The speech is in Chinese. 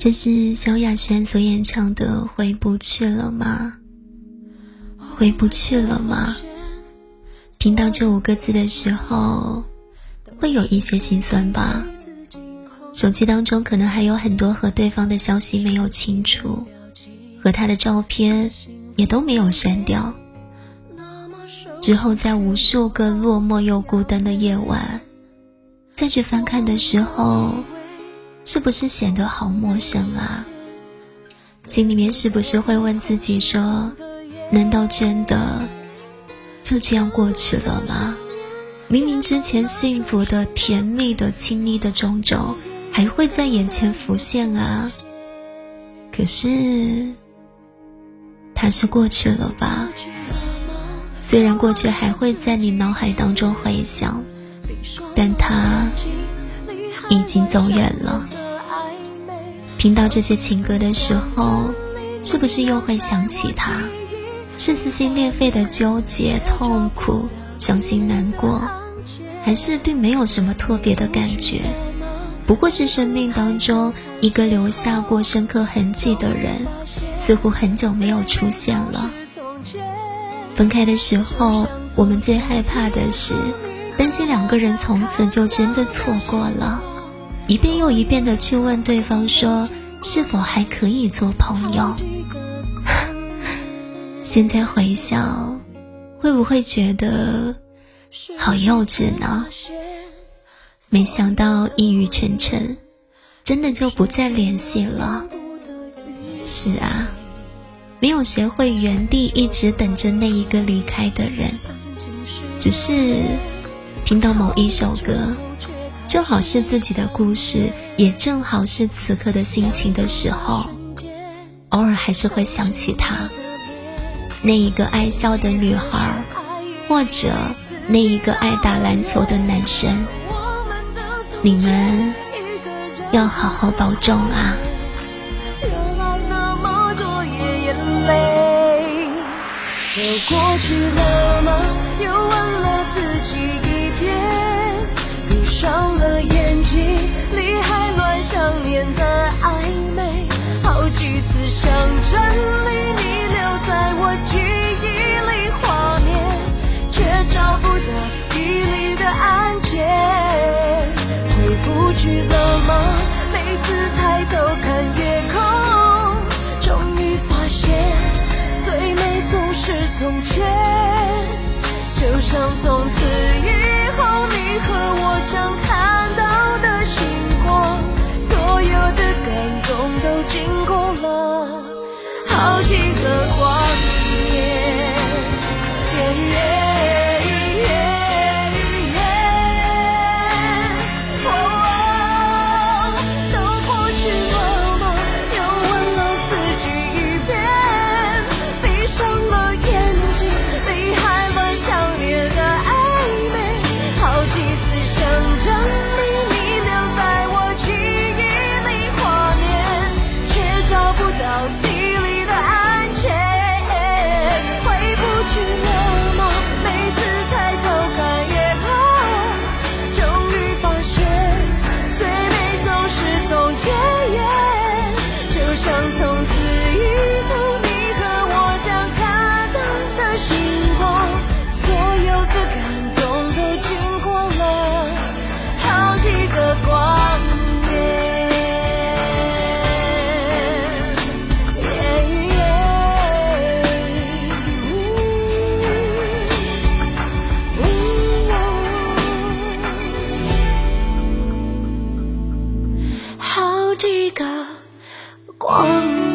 这是萧亚轩所演唱的《回不去了吗》？回不去了吗？听到这五个字的时候，会有一些心酸吧。手机当中可能还有很多和对方的消息没有清除，和他的照片也都没有删掉。之后在无数个落寞又孤单的夜晚，再去翻看的时候。是不是显得好陌生啊？心里面是不是会问自己说：难道真的就这样过去了吗？明明之前幸福的、甜蜜的、亲昵的种种，还会在眼前浮现啊。可是，它是过去了吧？虽然过去还会在你脑海当中回响，但它。已经走远了。听到这些情歌的时候，是不是又会想起他？是撕心裂肺的纠结、痛苦、伤心难过，还是并没有什么特别的感觉？不过是生命当中一个留下过深刻痕迹的人，似乎很久没有出现了。分开的时候，我们最害怕的是担心两个人从此就真的错过了。一遍又一遍的去问对方说：“是否还可以做朋友？” 现在回想，会不会觉得好幼稚呢？没想到一语成谶，真的就不再联系了。是啊，没有谁会原地一直等着那一个离开的人，只是听到某一首歌。正好是自己的故事，也正好是此刻的心情的时候，偶尔还是会想起他，那一个爱笑的女孩，或者那一个爱打篮球的男生。你们要好好保重啊！都过去了吗？像从此几个光。